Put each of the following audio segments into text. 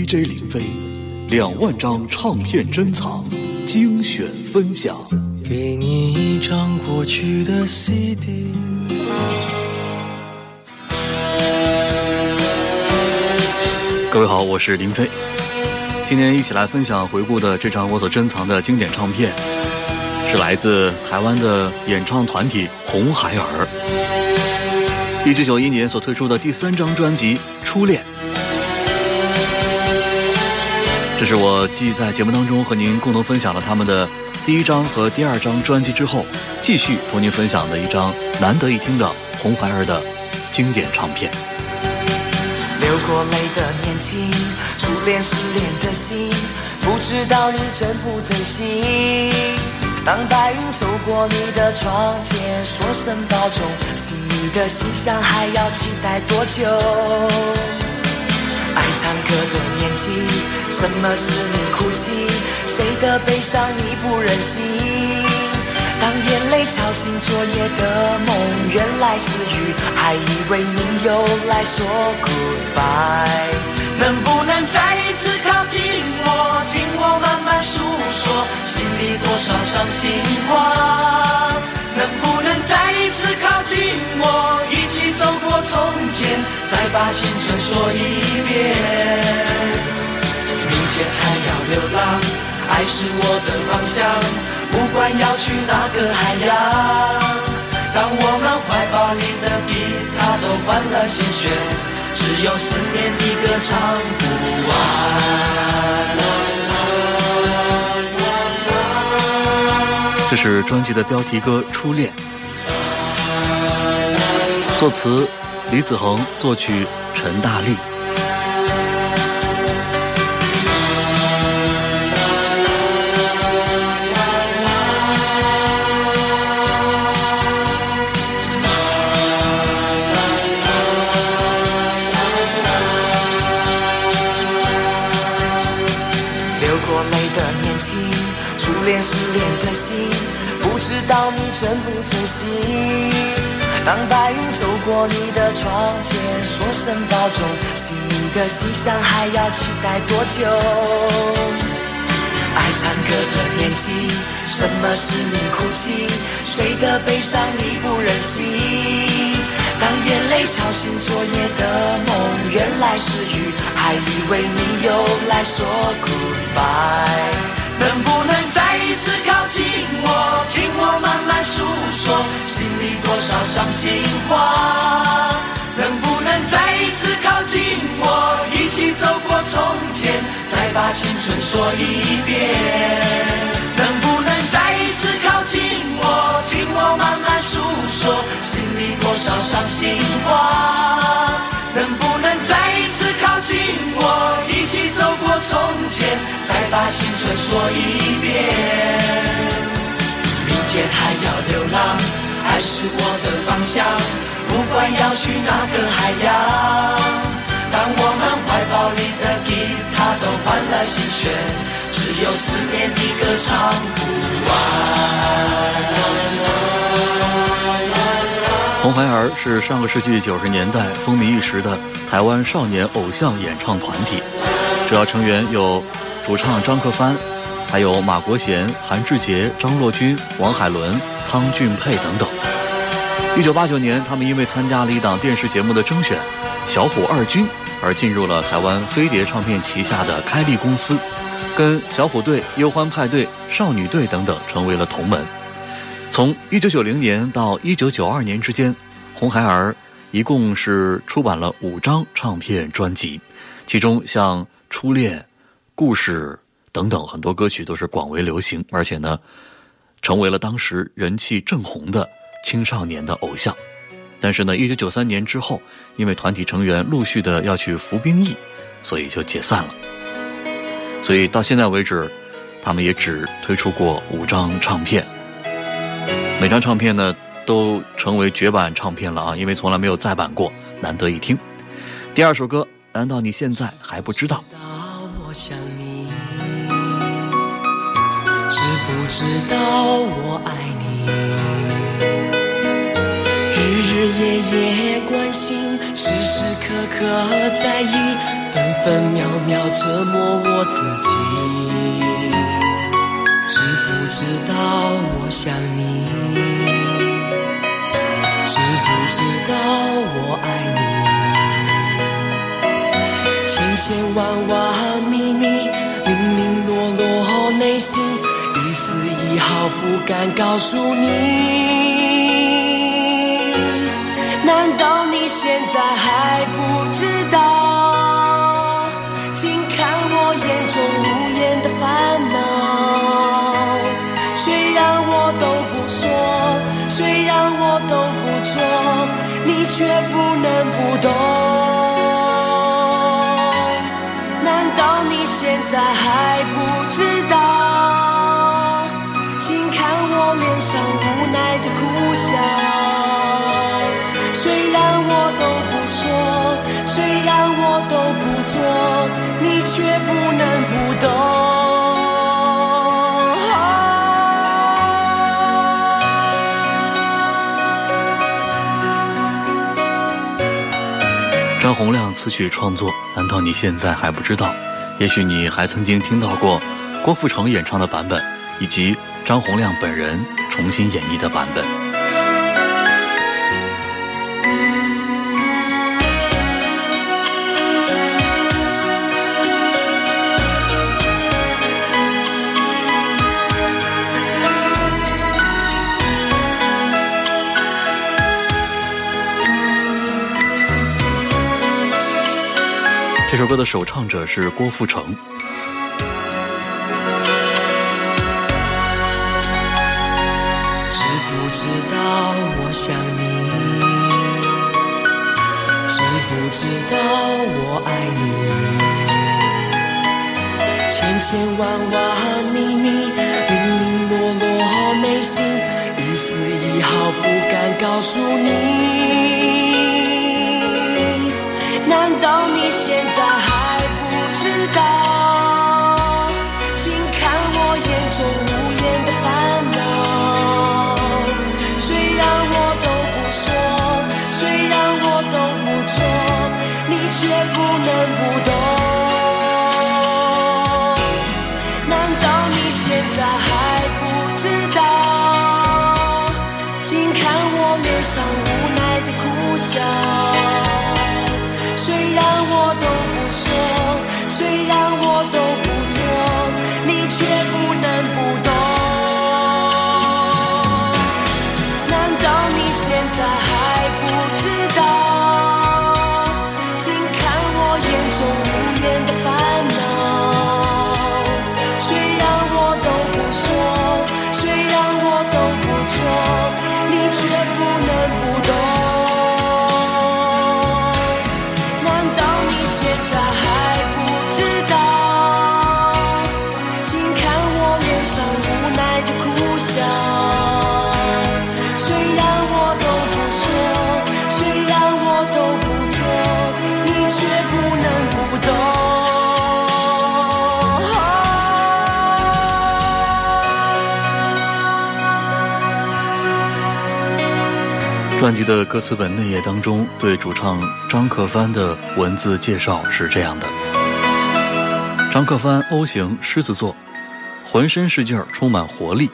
DJ 林飞，两万张唱片珍藏，精选分享。给你一张过去的 CD。各位好，我是林飞，今天一起来分享回顾的这张我所珍藏的经典唱片，是来自台湾的演唱团体红孩儿，一九九一年所推出的第三张专辑《初恋》。这是我继在节目当中和您共同分享了他们的第一张和第二张专辑之后，继续同您分享的一张难得一听的红孩儿的经典唱片。流过泪的年轻，初恋失恋的心，不知道你珍不珍惜。当白云走过你的窗前，说声保重，心里的细想还要期待多久？爱唱歌的年纪，什么是你哭泣？谁的悲伤你不忍心？当眼泪敲醒昨夜的梦，原来是雨，还以为你又来说 goodbye。能不能再一次靠近我，听我慢慢诉说心里多少伤心话？能不能再一次靠近我，一走过从前，再把青春说一遍？明天还要流浪，爱是我的方向。不管要去哪个海洋，当我们怀抱里的吉他都换了新弦，只有思念的歌唱不完。这是专辑的标题歌《初恋》，作词李子恒，作曲陈大力。失恋的心，不知道你珍不珍惜。当白云走过你的窗前，说声保重，心里的细想还要期待多久？爱唱歌的年纪，什么是你哭泣？谁的悲伤你不忍心？当眼泪敲醒昨夜的梦，原来是雨，还以为你又来说 goodbye。能不能再一次靠近我，听我慢慢诉说心里多少伤心话？能不能再一次靠近我，一起走过从前，再把青春说一遍？能不能再一次靠近我，听我慢慢诉说心里多少伤心话？能不能再一次靠近我，一起走过从前？把青春说一遍，明天还要流浪，爱是我的方向。不管要去哪个海洋，当我们怀抱里的吉他都换了新弦，只有思念的歌唱不完。红孩儿是上个世纪九十年代风靡一时的台湾少年偶像演唱团体，主要成员有。主唱张克帆，还有马国贤、韩志杰、张洛君、王海伦、汤俊佩等等。一九八九年，他们因为参加了一档电视节目的征选，《小虎二军》，而进入了台湾飞碟唱片旗下的开立公司，跟小虎队、忧欢派对、少女队等等成为了同门。从一九九零年到一九九二年之间，红孩儿一共是出版了五张唱片专辑，其中像《初恋》。故事等等很多歌曲都是广为流行，而且呢，成为了当时人气正红的青少年的偶像。但是呢，一九九三年之后，因为团体成员陆续的要去服兵役，所以就解散了。所以到现在为止，他们也只推出过五张唱片。每张唱片呢，都成为绝版唱片了啊，因为从来没有再版过，难得一听。第二首歌，难道你现在还不知道？我想你，知不知道我爱你？日日夜夜关心，时时刻刻在意，分分秒秒折磨我自己，知不知道我想你？知不知道我爱你？千千万万秘密，零零落落内心，一丝一毫不敢告诉你。难道你现在还不知道？请看我眼中无言的烦恼。虽然我都不说，虽然我都不做，你却不能不懂。词曲创作，难道你现在还不知道？也许你还曾经听到过郭富城演唱的版本，以及张洪亮本人重新演绎的版本。首歌的首唱者是郭富城。知不知道我想你？知不知道我爱你？千千万万秘密，零零落落内心，一丝一毫不敢告诉你。专辑的歌词本内页当中，对主唱张克帆的文字介绍是这样的：张克帆 O 型狮子座，浑身是劲儿，充满活力，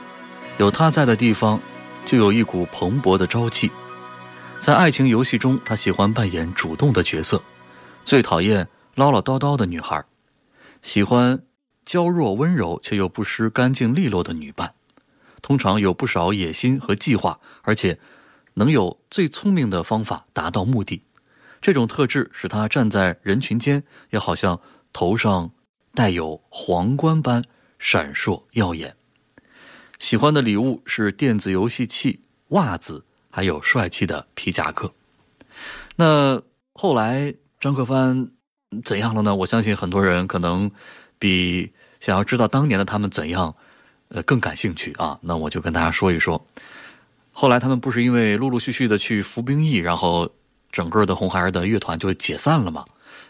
有他在的地方，就有一股蓬勃的朝气。在爱情游戏中，他喜欢扮演主动的角色，最讨厌唠唠叨叨的女孩，喜欢娇弱温柔却又不失干净利落的女伴，通常有不少野心和计划，而且。能有最聪明的方法达到目的，这种特质使他站在人群间，也好像头上带有皇冠般闪烁耀眼。喜欢的礼物是电子游戏器、袜子，还有帅气的皮夹克。那后来张克帆怎样了呢？我相信很多人可能比想要知道当年的他们怎样，呃，更感兴趣啊。那我就跟大家说一说。后来他们不是因为陆陆续续的去服兵役，然后整个的红孩儿的乐团就解散了吗？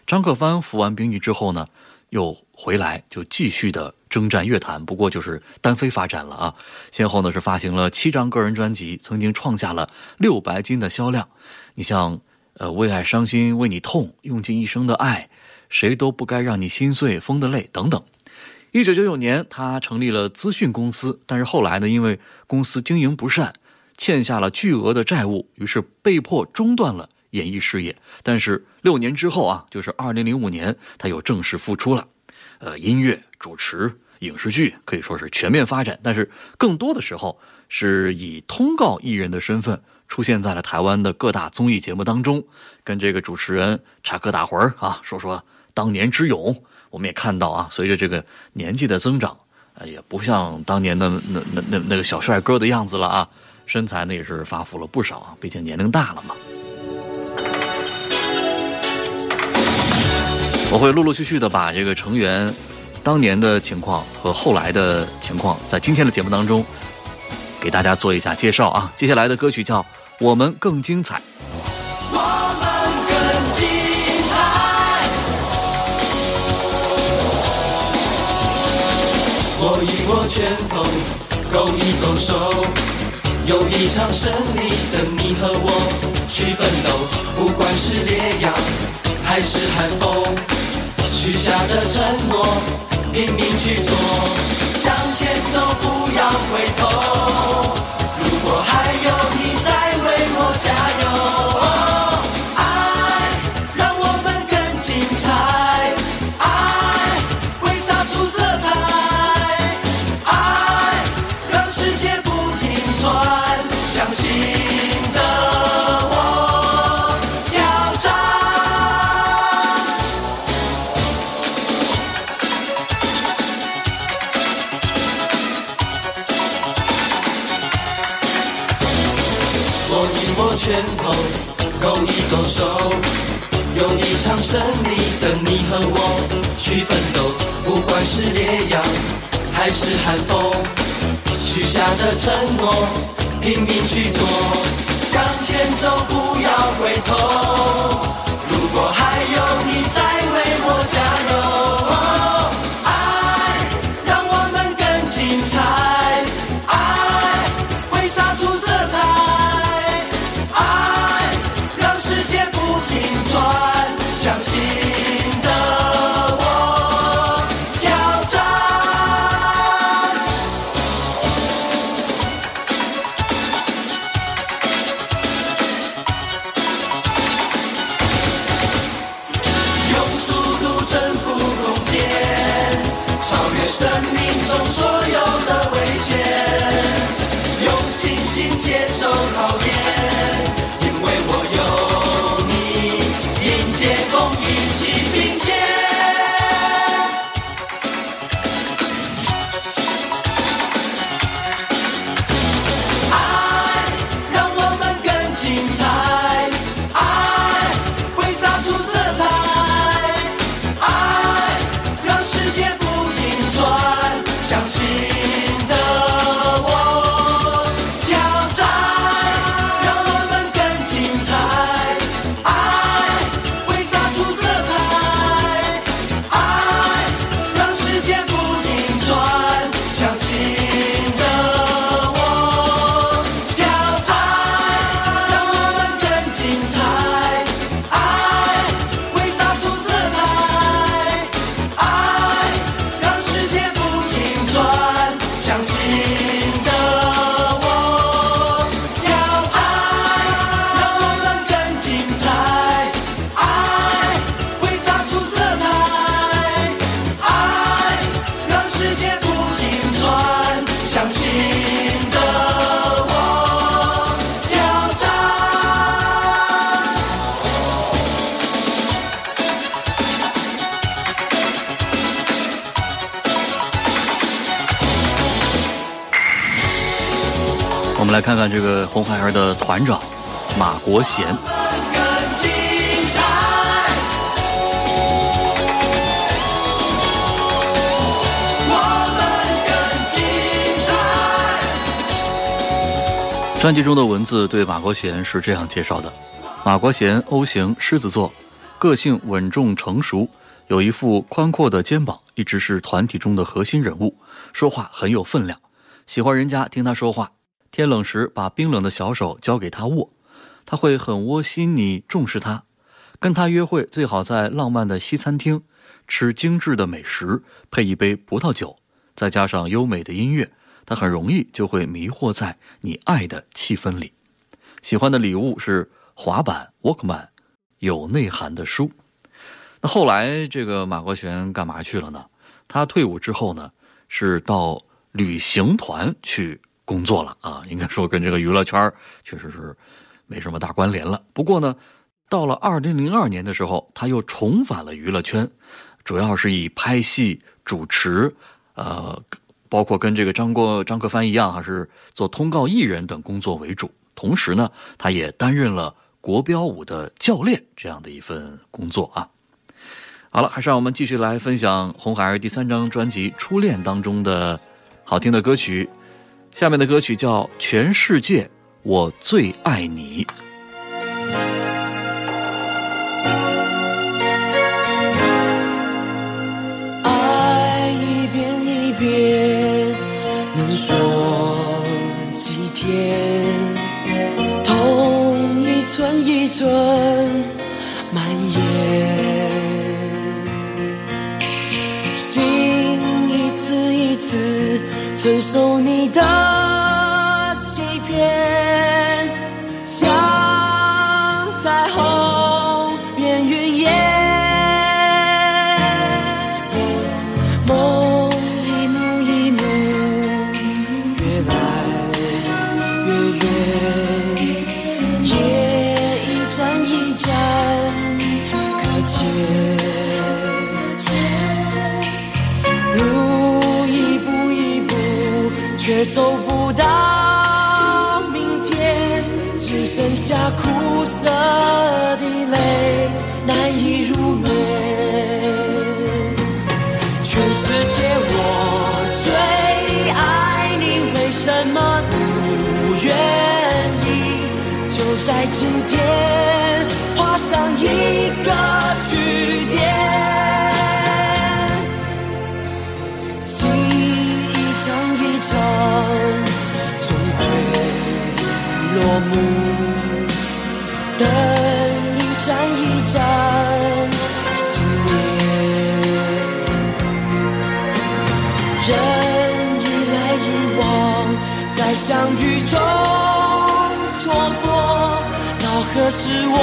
张克帆服完兵役之后呢，又回来就继续的征战乐坛，不过就是单飞发展了啊。先后呢是发行了七张个人专辑，曾经创下了六白金的销量。你像呃为爱伤心为你痛，用尽一生的爱，谁都不该让你心碎、疯的泪等等。一九九九年，他成立了资讯公司，但是后来呢，因为公司经营不善，欠下了巨额的债务，于是被迫中断了演艺事业。但是六年之后啊，就是二零零五年，他又正式复出了。呃，音乐、主持、影视剧可以说是全面发展，但是更多的时候是以通告艺人的身份出现在了台湾的各大综艺节目当中，跟这个主持人插科打诨啊，说说当年之勇。我们也看到啊，随着这个年纪的增长，呃，也不像当年的那那那那个小帅哥的样子了啊，身材呢也是发福了不少啊，毕竟年龄大了嘛。我会陆陆续续的把这个成员当年的情况和后来的情况，在今天的节目当中给大家做一下介绍啊。接下来的歌曲叫《我们更精彩》。握一握拳头，勾一勾手，有一场胜利等你和我去奋斗。不管是烈阳还是寒风，许下的承诺拼命去做，向前走不要回头。是寒风，许下的承诺拼命去做，向前走不要回头。送。来看看这个红孩儿的团长马国贤。专辑中的文字对马国贤是这样介绍的：马国贤，O 型，狮子座，个性稳重成熟，有一副宽阔的肩膀，一直是团体中的核心人物，说话很有分量，喜欢人家听他说话。天冷时，把冰冷的小手交给他握，他会很窝心。你重视他，跟他约会最好在浪漫的西餐厅，吃精致的美食，配一杯葡萄酒，再加上优美的音乐，他很容易就会迷惑在你爱的气氛里。喜欢的礼物是滑板、Walkman，有内涵的书。那后来这个马国权干嘛去了呢？他退伍之后呢，是到旅行团去工作了啊。应该说跟这个娱乐圈确实是没什么大关联了。不过呢。到了二零零二年的时候，他又重返了娱乐圈，主要是以拍戏、主持，呃，包括跟这个张国张克帆一样，还是做通告艺人等工作为主。同时呢，他也担任了国标舞的教练这样的一份工作啊。好了，还是让我们继续来分享红孩儿第三张专辑《初恋》当中的好听的歌曲。下面的歌曲叫《全世界我最爱你》。爱一遍一遍，能说几天，痛一寸一寸蔓延，心一次一次承受你的目，等一站一站思念，人一来一往，在相遇中错过，到何时我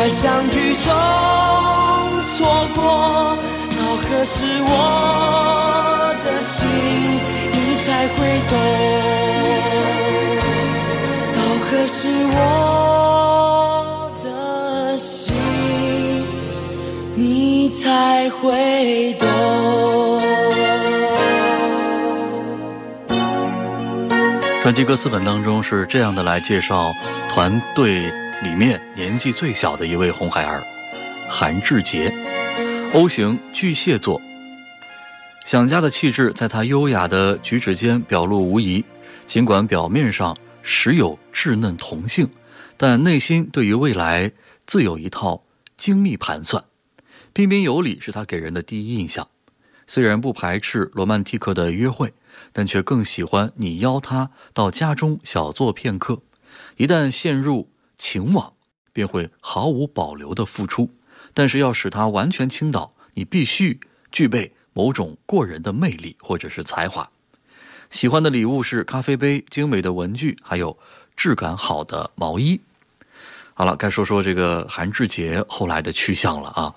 在相遇中错过，到何时我的心你才会懂？到何时我的心，你才会懂。专辑歌词本当中是这样的来介绍团队里面年纪最小的一位红孩儿韩志杰。O 型巨蟹座，想家的气质在他优雅的举止间表露无遗。尽管表面上时有稚嫩童性，但内心对于未来自有一套精密盘算。彬彬有礼是他给人的第一印象。虽然不排斥罗曼蒂克的约会，但却更喜欢你邀他到家中小坐片刻。一旦陷入情网，便会毫无保留的付出。但是要使他完全倾倒，你必须具备某种过人的魅力或者是才华。喜欢的礼物是咖啡杯、精美的文具，还有质感好的毛衣。好了，该说说这个韩志杰后来的去向了啊！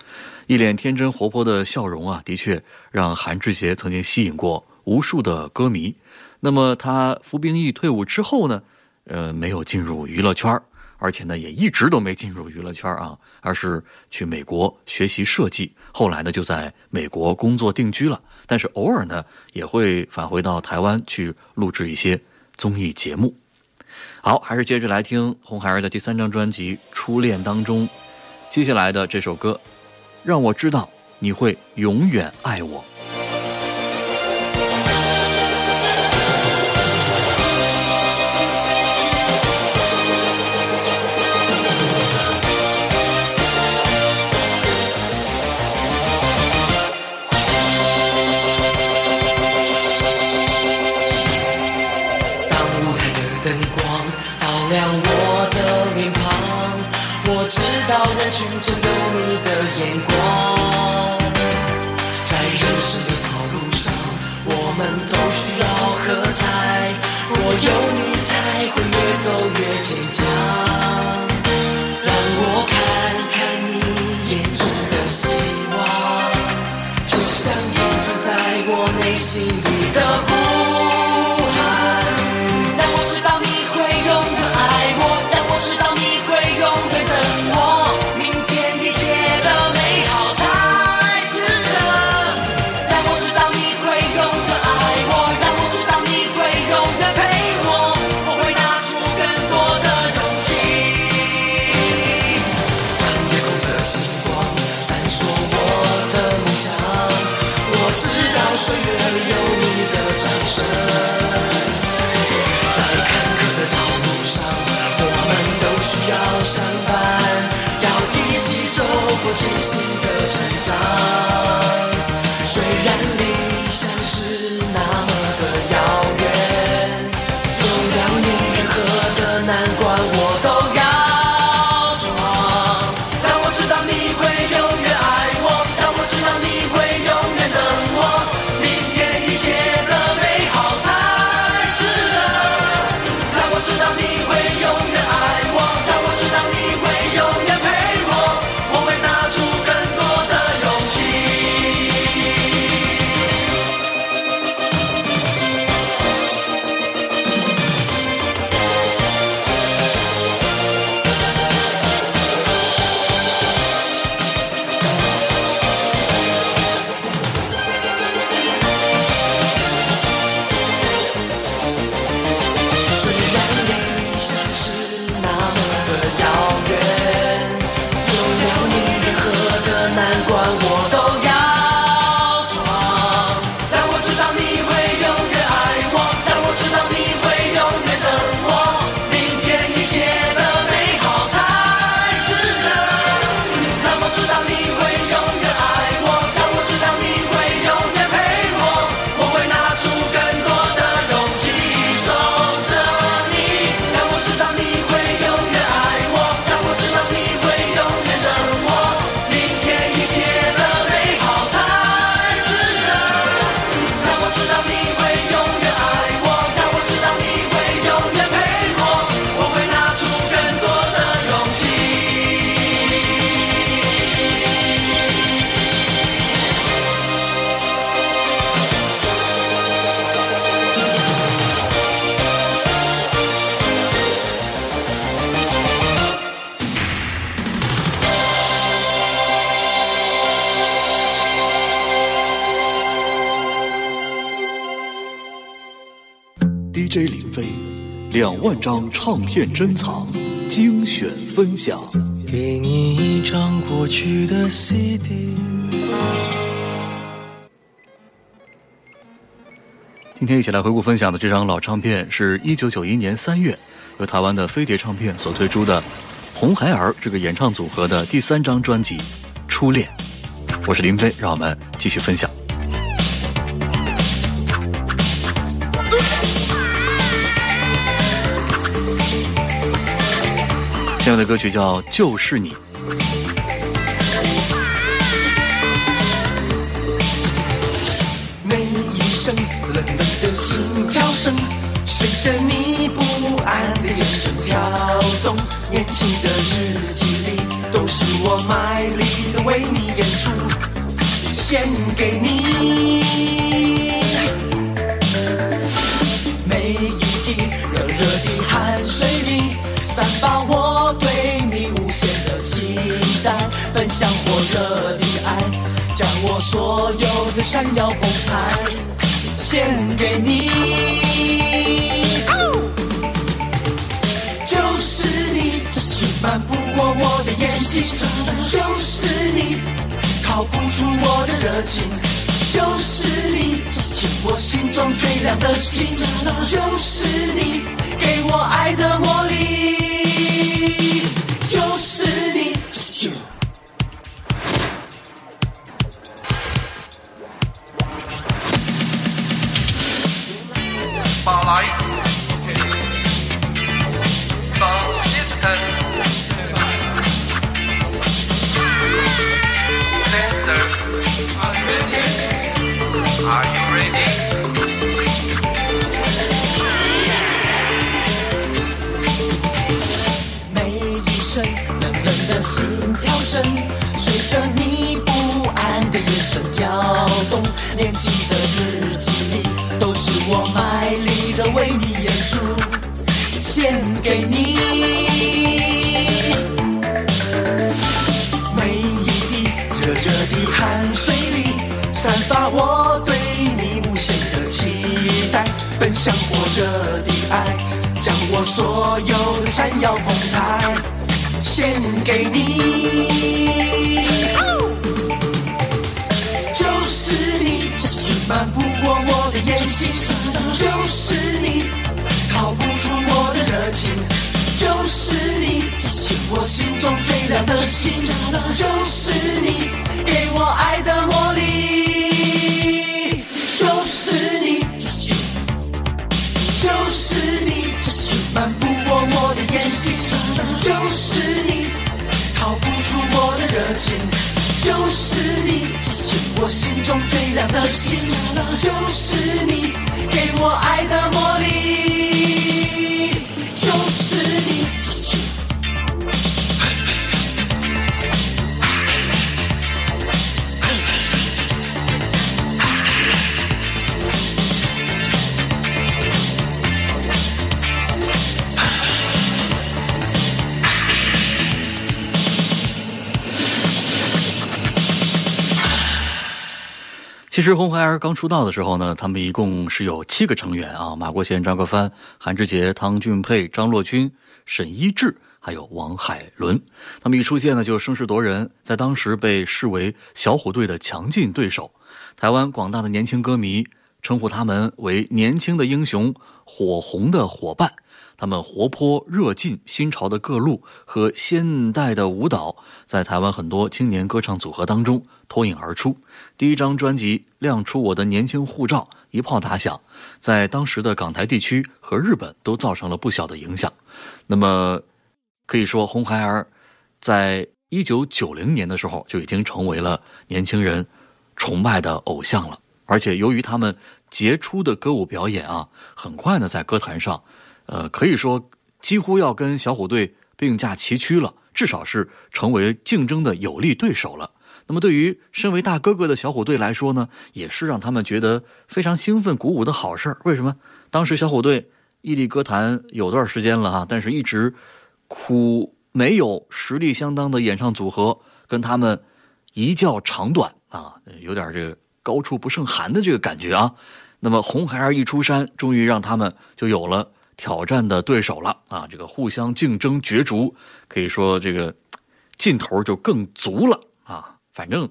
一脸天真活泼的笑容啊，的确让韩志杰曾经吸引过无数的歌迷。那么他服兵役退伍之后呢？呃，没有进入娱乐圈而且呢，也一直都没进入娱乐圈啊，而是去美国学习设计。后来呢，就在美国工作定居了。但是偶尔呢，也会返回到台湾去录制一些综艺节目。好，还是接着来听红孩儿的第三张专辑《初恋》当中接下来的这首歌，让我知道你会永远爱我。到人群中有你的眼光，在人生的道路上，我们都需要喝彩。我有你，才会越走越坚强。万张唱片珍藏精选分享。给你一张过去的 cd 今天一起来回顾分享的这张老唱片是一九九一年三月由台湾的飞碟唱片所推出的红孩儿这个演唱组合的第三张专辑初恋。我是林飞让我们继续分享。下面的歌曲叫《就是你》。每一声冷冷的心跳声，随着你不安的眼神跳动。年轻的日记里，都是我卖力的为你演出，献给你。每一滴热热的汗水里，散发所有的闪耀风采献给你。就是你，这是瞒不过我的眼睛；就是你，逃不出我的热情；就是你，这是我心中最亮的星；就是你，给我爱的魔力；人的心跳声，随着你不安的眼神跳动。年轻的日记里，都是我卖力的为你演出，献给你。每一滴热热的汗水里，散发我对你无限的期待，奔向火热的爱，将我所有的闪耀风采献给你。就是你，这是瞒不过我的眼睛；就是你，逃不出我的热情；就是你，这是我心中最亮的星；就是你，给我爱的魔力；热情。就是你，是我心中最亮的星；就是你，给我爱的魔力；其实红孩儿刚出道的时候呢，他们一共是有七个成员啊，马国贤、张克帆、韩志杰、汤俊佩、张洛君、沈一志，还有王海伦。他们一出现呢，就声势夺人，在当时被视为小虎队的强劲对手。台湾广大的年轻歌迷称呼他们为“年轻的英雄”、“火红的伙伴”。他们活泼热劲、新潮的各路和现代的舞蹈，在台湾很多青年歌唱组合当中脱颖而出。第一张专辑《亮出我的年轻护照》一炮打响，在当时的港台地区和日本都造成了不小的影响。那么，可以说红孩儿在一九九零年的时候就已经成为了年轻人崇拜的偶像了。而且，由于他们杰出的歌舞表演啊，很快呢在歌坛上。呃，可以说几乎要跟小虎队并驾齐驱了，至少是成为竞争的有力对手了。那么，对于身为大哥哥的小虎队来说呢，也是让他们觉得非常兴奋、鼓舞的好事儿。为什么？当时小虎队屹立歌坛有段时间了哈，但是一直苦没有实力相当的演唱组合跟他们一较长短啊，有点这个高处不胜寒的这个感觉啊。那么红孩儿一出山，终于让他们就有了。挑战的对手了啊！这个互相竞争角逐，可以说这个劲头就更足了啊！反正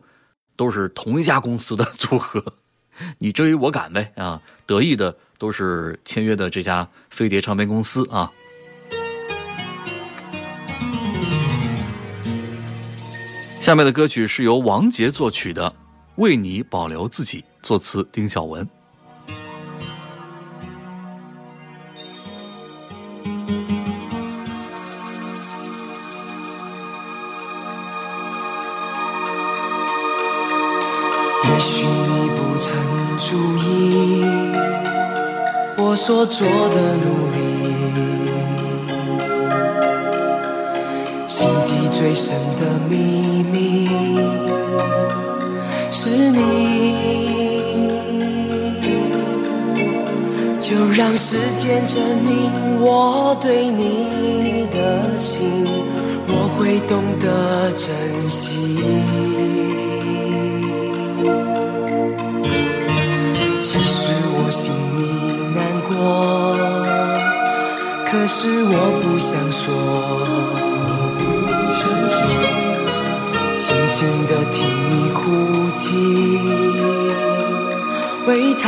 都是同一家公司的组合。你追我赶呗啊！得意的都是签约的这家飞碟唱片公司啊。下面的歌曲是由王杰作曲的《为你保留自己》，作词丁晓文。所做的努力，心底最深的秘密是你，就让时间证明我对你的心，我会懂得珍惜。可是我不想说，静静的听你哭泣，为他，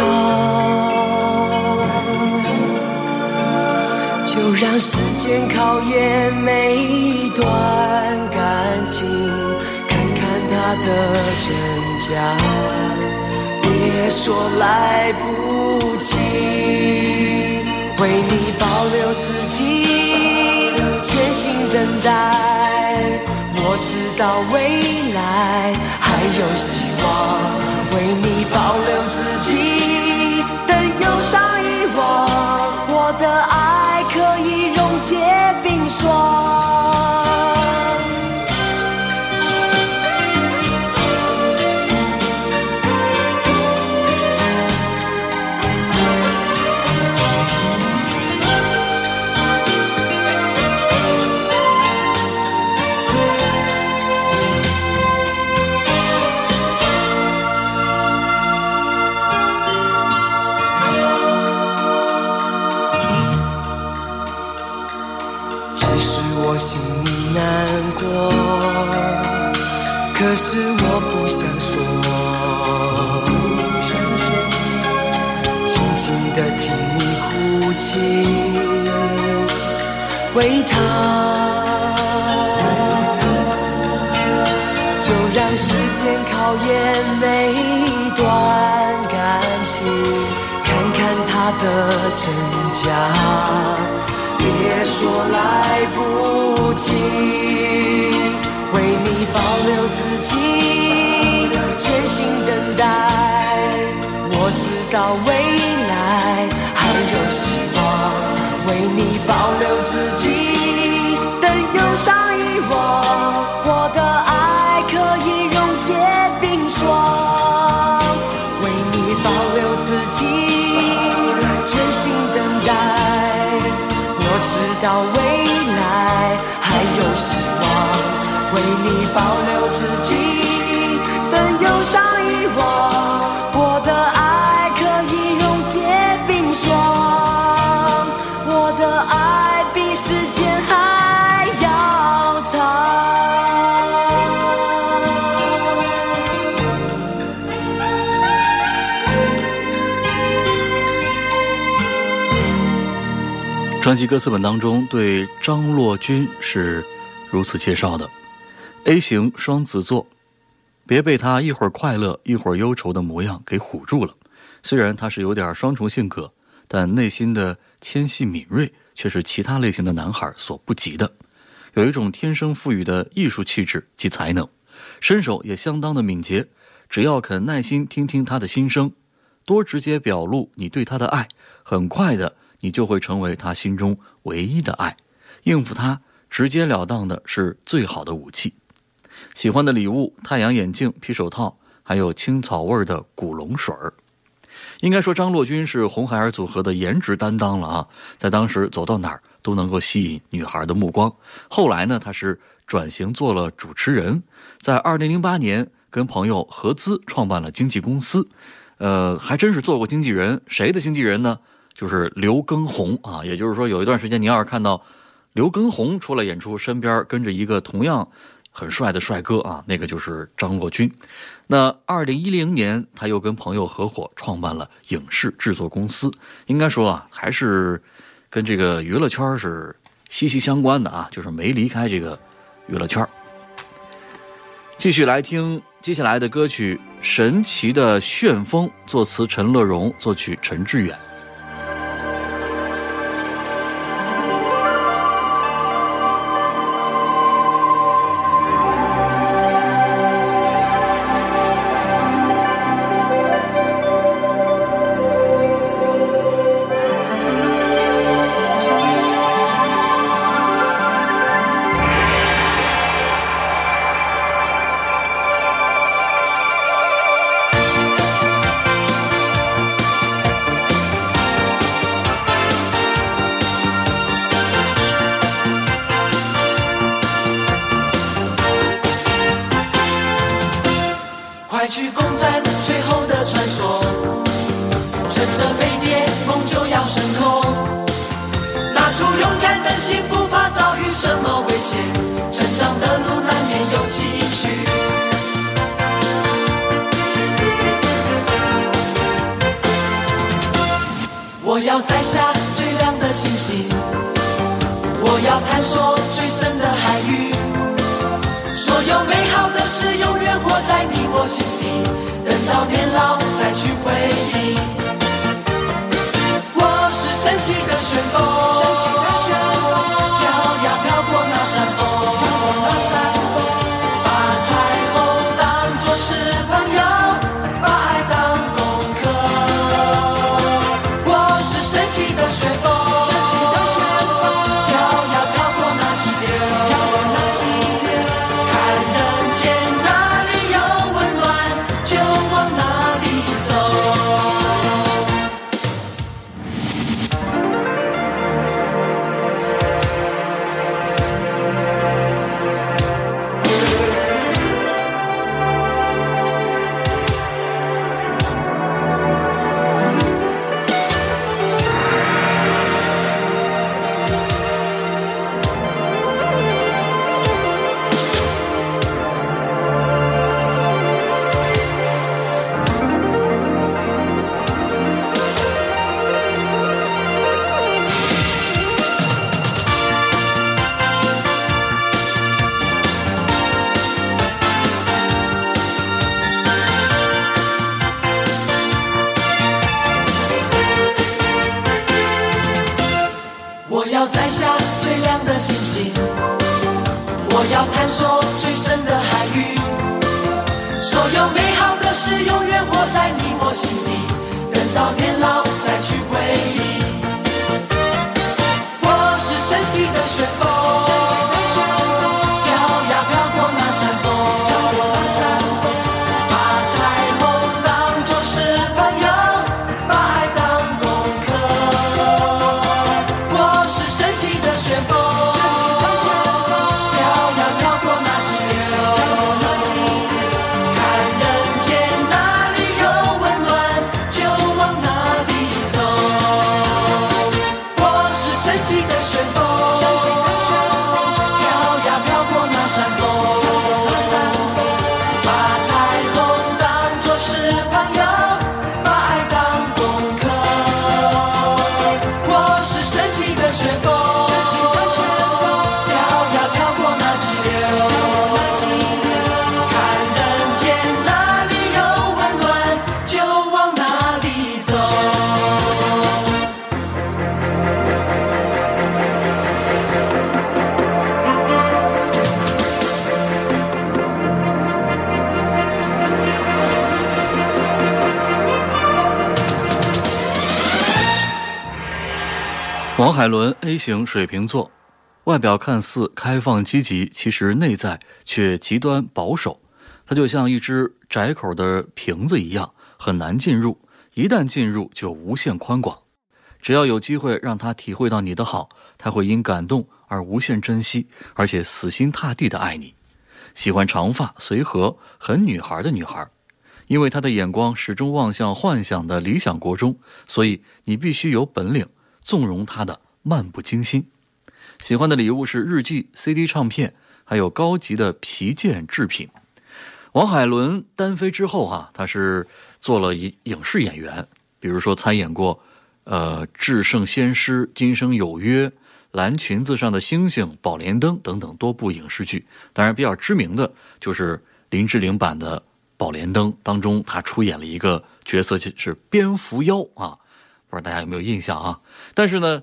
就让时间考验每一段感情，看看它的真假。别说来不及，为你保留自己，全心等待。我知道未来还有希望，为你保留自己，考验每一段感情，看看它的真假。别说来不及，为你保留自己，全心等待。我知道未来还有希望，为你到未来还有希望，为你保留。专辑歌词本当中对张洛君是如此介绍的：A 型双子座，别被他一会儿快乐一会儿忧愁的模样给唬住了。虽然他是有点双重性格，但内心的纤细敏锐却是其他类型的男孩所不及的。有一种天生赋予的艺术气质及才能，身手也相当的敏捷。只要肯耐心听听他的心声，多直接表露你对他的爱，很快的。你就会成为他心中唯一的爱，应付他直截了当的是最好的武器。喜欢的礼物：太阳眼镜、皮手套，还有青草味的古龙水儿。应该说，张洛君是红孩儿组合的颜值担当了啊，在当时走到哪儿都能够吸引女孩的目光。后来呢，他是转型做了主持人，在二零零八年跟朋友合资创办了经纪公司，呃，还真是做过经纪人。谁的经纪人呢？就是刘耕宏啊，也就是说，有一段时间，你要是看到刘耕宏出来演出，身边跟着一个同样很帅的帅哥啊，那个就是张若昀。那二零一零年，他又跟朋友合伙创办了影视制作公司，应该说啊，还是跟这个娱乐圈是息息相关的啊，就是没离开这个娱乐圈。继续来听接下来的歌曲《神奇的旋风》，作词陈乐融，作曲陈志远。心底，等到年老再去回忆。我是神奇的旋风，是永远活在你我心里，海伦 A 型水瓶座，外表看似开放积极，其实内在却极端保守。他就像一只窄口的瓶子一样，很难进入，一旦进入就无限宽广。只要有机会让他体会到你的好，他会因感动而无限珍惜，而且死心塌地的爱你。喜欢长发随和、很女孩的女孩，因为他的眼光始终望向幻想的理想国中，所以你必须有本领纵容他的漫不经心。喜欢的礼物是日记、CD 唱片，还有高级的皮件制品。王海伦单飞之后哈、他是做了影影视演员，比如说参演过呃《至圣先师》《今生有约》《蓝裙子上的星星》《宝莲灯》等等多部影视剧。当然，比较知名的就是林志玲版的《宝莲灯》当中，她出演了一个角色，就是蝙蝠妖啊，不知道大家有没有印象啊？但是呢，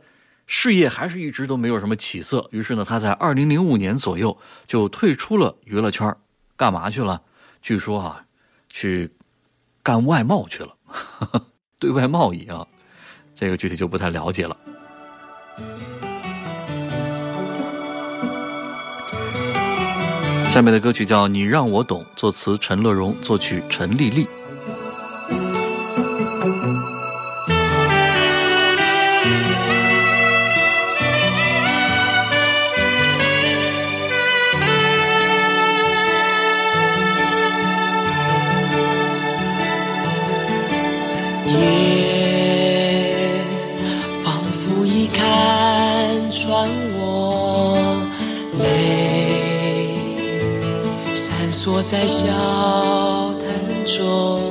事业还是一直都没有什么起色。于是呢，他在二零零五年左右就退出了娱乐圈，干嘛去了？据说啊，去干外贸去了，对外贸易啊，这个具体就不太了解了。下面的歌曲叫《你让我懂》，作词陈乐融，作曲陈丽丽。坐在小谈中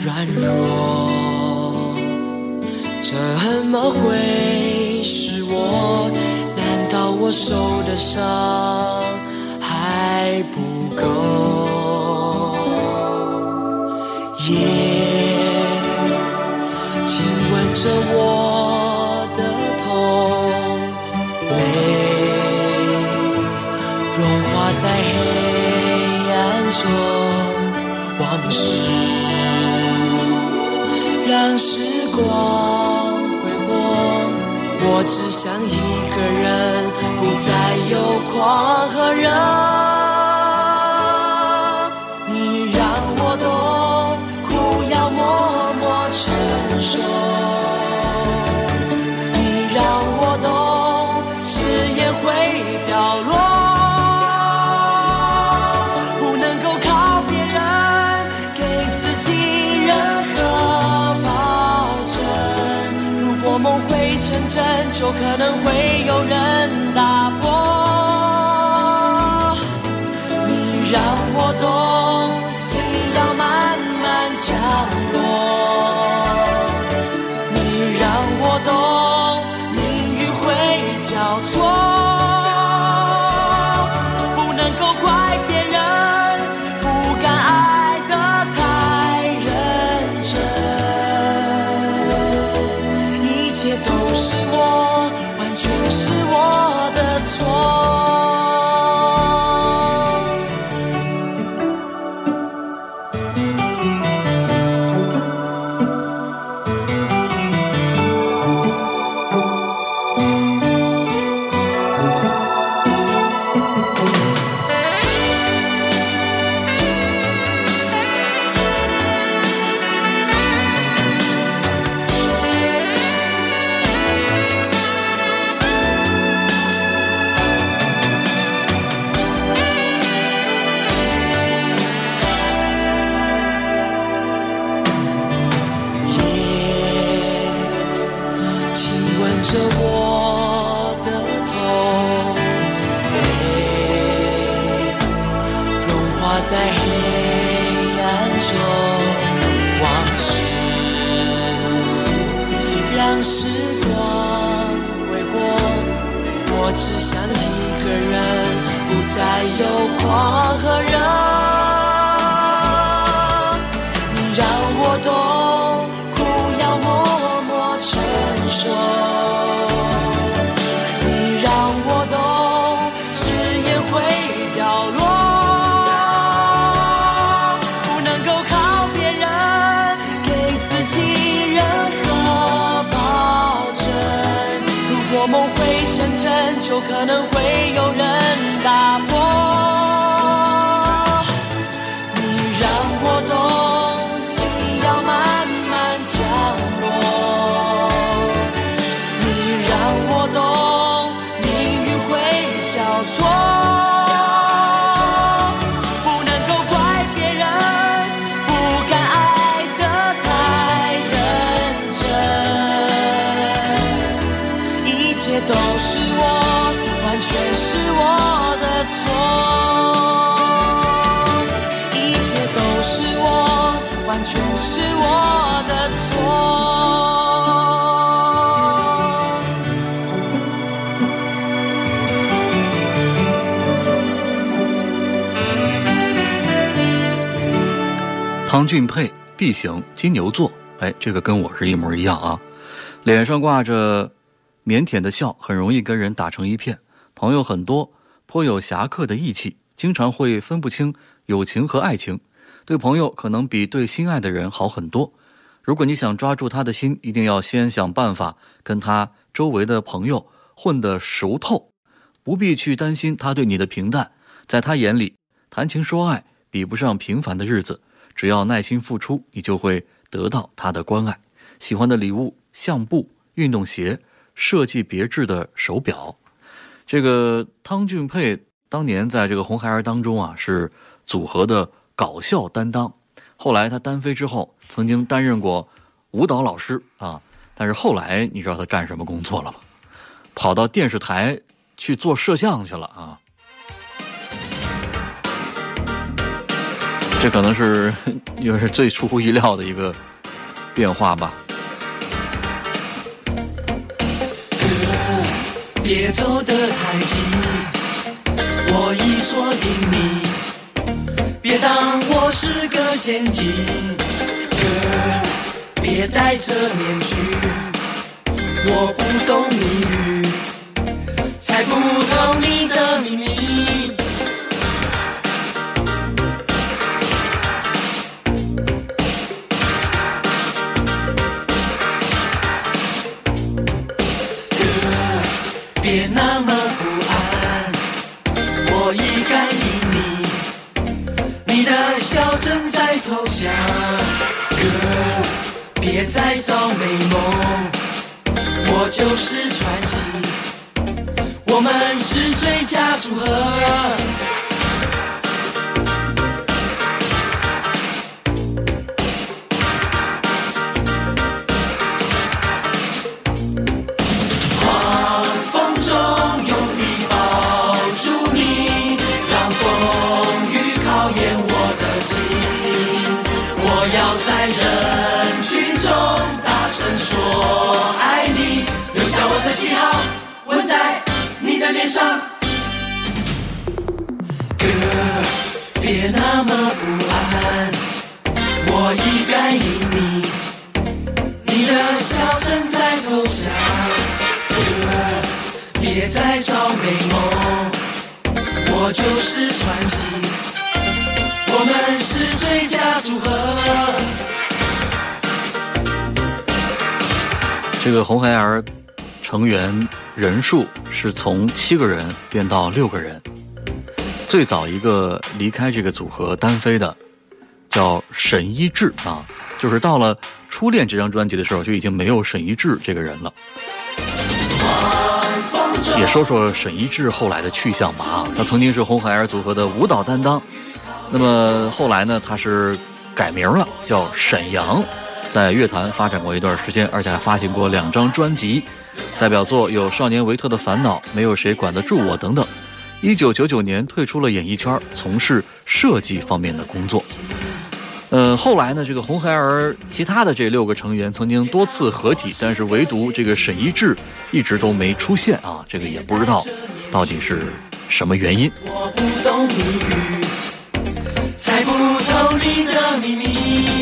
软弱。怎么会是我？难道我受的伤还不让时光挥霍。我只想一个人，不再有狂和热。有可能会有人梦会成真，就可能会有人打破。俊佩，B 型，金牛座。哎，这个跟我是一模一样啊，脸上挂着腼腆的笑，很容易跟人打成一片，朋友很多，颇有侠客的义气，经常会分不清友情和爱情，对朋友可能比对心爱的人好很多。如果你想抓住他的心，一定要先想办法跟他周围的朋友混得熟透，不必去担心他对你的平淡，在他眼里，谈情说爱比不上平凡的日子。只要耐心付出，你就会得到他的关爱。喜欢的礼物：相簿、运动鞋、设计别致的手表。这个汤俊佩当年在这个红孩儿当中啊，是组合的搞笑担当。后来他单飞之后，曾经担任过舞蹈老师啊。但是后来你知道他干什么工作了吗？跑到电视台去做摄像去了啊。这可能是又是最出乎意料的一个变化吧。别走得太近，我已锁定你，别当我是个陷阱。哥别戴着面具，我不懂谜语，猜不透你的秘密。投降。Girl，别再找美梦，我就是传奇，我们是最佳组合。在人群中大声说爱你，留下我的记号，纹在你的脸上。Girl，别那么不安，我已感应你，你的笑正在投降。Girl，别再造美梦，我就是传奇，我们是最这个红孩儿成员人数是从七个人变到六个人。最早一个离开这个组合单飞的，叫沈一志啊，就是到了《初恋》这张专辑的时候，就已经没有沈一志这个人了。也说说沈一志后来的去向吧啊，他曾经是红孩儿组合的舞蹈担当，那么后来呢，他是改名了，叫沈阳，在乐坛发展过一段时间，而且还发行过两张专辑，代表作有《少年维特的烦恼》《没有谁管得住我》等等。一九九九年退出了演艺圈，从事设计方面的工作。呃，后来呢，这个红孩儿其他的这六个成员曾经多次合体，但是唯独这个沈一志一直都没出现啊，这个也不知道到底是什么原因。我不懂谜语，猜不透你的秘密。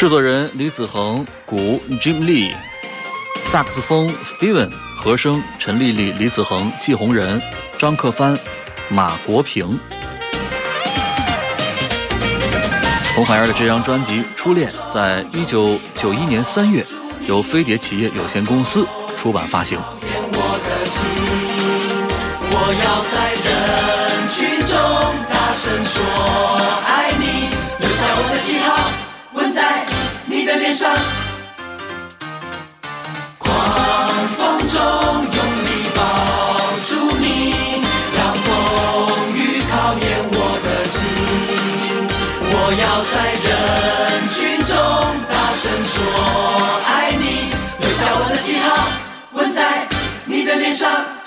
制作人李子恒，鼓 Jim Lee，萨克斯风 Steven，和声陈丽丽、李子恒、季红人、张克帆、马国平。红孩儿的这张专辑《初恋》在一九九一年三月由飞碟企业有限公司出版发行。我，要在人群中大声说爱你，留下我的记号，脸上狂风中用力抱住你，让风雨考验我的心。我要在人群中大声说爱你，留下我的记号，吻在你的脸上。